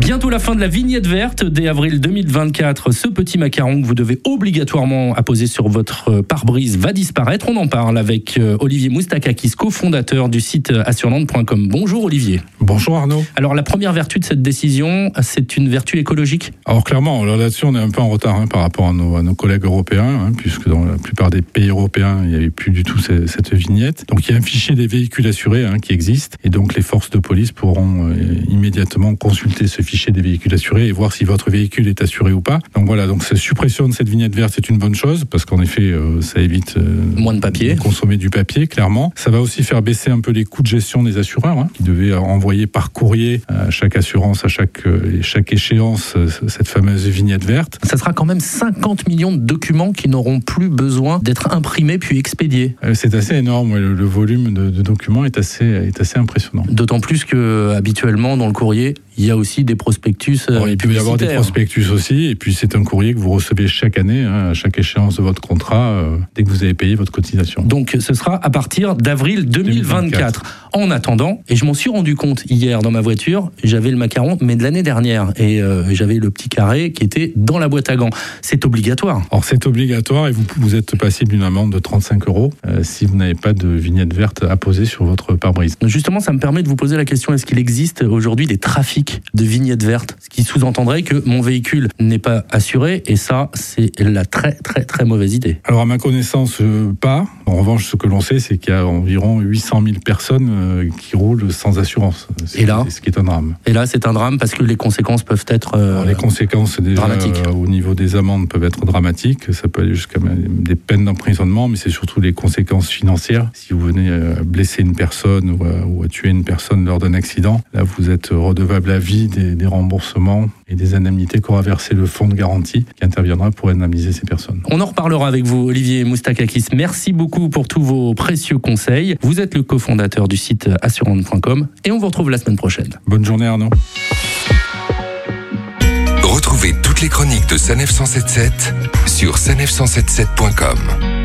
Bientôt la fin de la vignette verte dès avril 2024. Ce petit macaron que vous devez obligatoirement apposer sur votre pare-brise va disparaître. On en parle avec euh, Olivier Moustakakis, cofondateur du site assurlande.com. Bonjour Olivier. Bonjour Arnaud. Alors la première vertu de cette décision, c'est une vertu écologique? Alors clairement, là-dessus on est un peu en retard hein, par rapport à nos, collègues européens, hein, puisque dans la plupart des pays européens, il n'y avait plus du tout cette, vignette. Donc il y a un fichier des véhicules assurés hein, qui existe, et donc les forces de police pourront euh, immédiatement consulter ce fichier fichier des véhicules assurés et voir si votre véhicule est assuré ou pas. Donc voilà, donc cette suppression de cette vignette verte, c'est une bonne chose parce qu'en effet, euh, ça évite euh, moins de papier, consommer du papier, clairement. Ça va aussi faire baisser un peu les coûts de gestion des assureurs hein, qui devaient envoyer par courrier à chaque assurance, à chaque euh, chaque échéance, cette fameuse vignette verte. Ça sera quand même 50 millions de documents qui n'auront plus besoin d'être imprimés puis expédiés. C'est assez énorme, le, volume de, de, documents est assez est assez impressionnant. D'autant plus que habituellement dans le courrier, il y a aussi des prospectus. Euh, il peut y avoir des prospectus aussi, et puis c'est un courrier que vous recevez chaque année, hein, à chaque échéance de votre contrat, euh, dès que vous avez payé votre cotisation. Donc ce sera à partir d'avril 2024. En attendant, et je m'en suis rendu compte hier dans ma voiture, j'avais le macaron, mais de l'année dernière, et euh, j'avais le petit carré qui était dans la boîte à gants. C'est obligatoire. Alors c'est obligatoire, et vous, vous êtes passible d'une amende de 35 euros si vous n'avez pas de vignette verte à poser sur votre pare-brise. Justement, ça me permet de vous poser la question est-ce qu'il existe aujourd'hui des trafics de vignettes vertes Ce qui sous-entendrait que mon véhicule n'est pas assuré, et ça, c'est la très très très mauvaise idée. Alors à ma connaissance, euh, pas. En revanche, ce que l'on sait, c'est qu'il y a environ 800 000 personnes euh, qui roulent sans assurance. Et là, ce qui est un drame. Et là, c'est un drame parce que les conséquences peuvent être euh, les conséquences déjà, dramatiques. au niveau des amendes peuvent être dramatiques. Ça peut aller jusqu'à des peines d'emprisonnement, mais c'est surtout les conséquences financières. Si vous venez blesser une personne ou à, tuer une personne lors d'un accident, là, vous êtes redevable à vie des, des remboursements et des indemnités qu'aura versé le fonds de garantie qui interviendra pour indemniser ces personnes. On en reparlera avec vous, Olivier Moustakakis. Merci beaucoup pour tous vos précieux conseils. Vous êtes le cofondateur du site assurante.com et on vous retrouve la semaine prochaine. Bonne journée Arnaud. Retrouvez toutes les chroniques de Sanef 177 sur sanef177.com.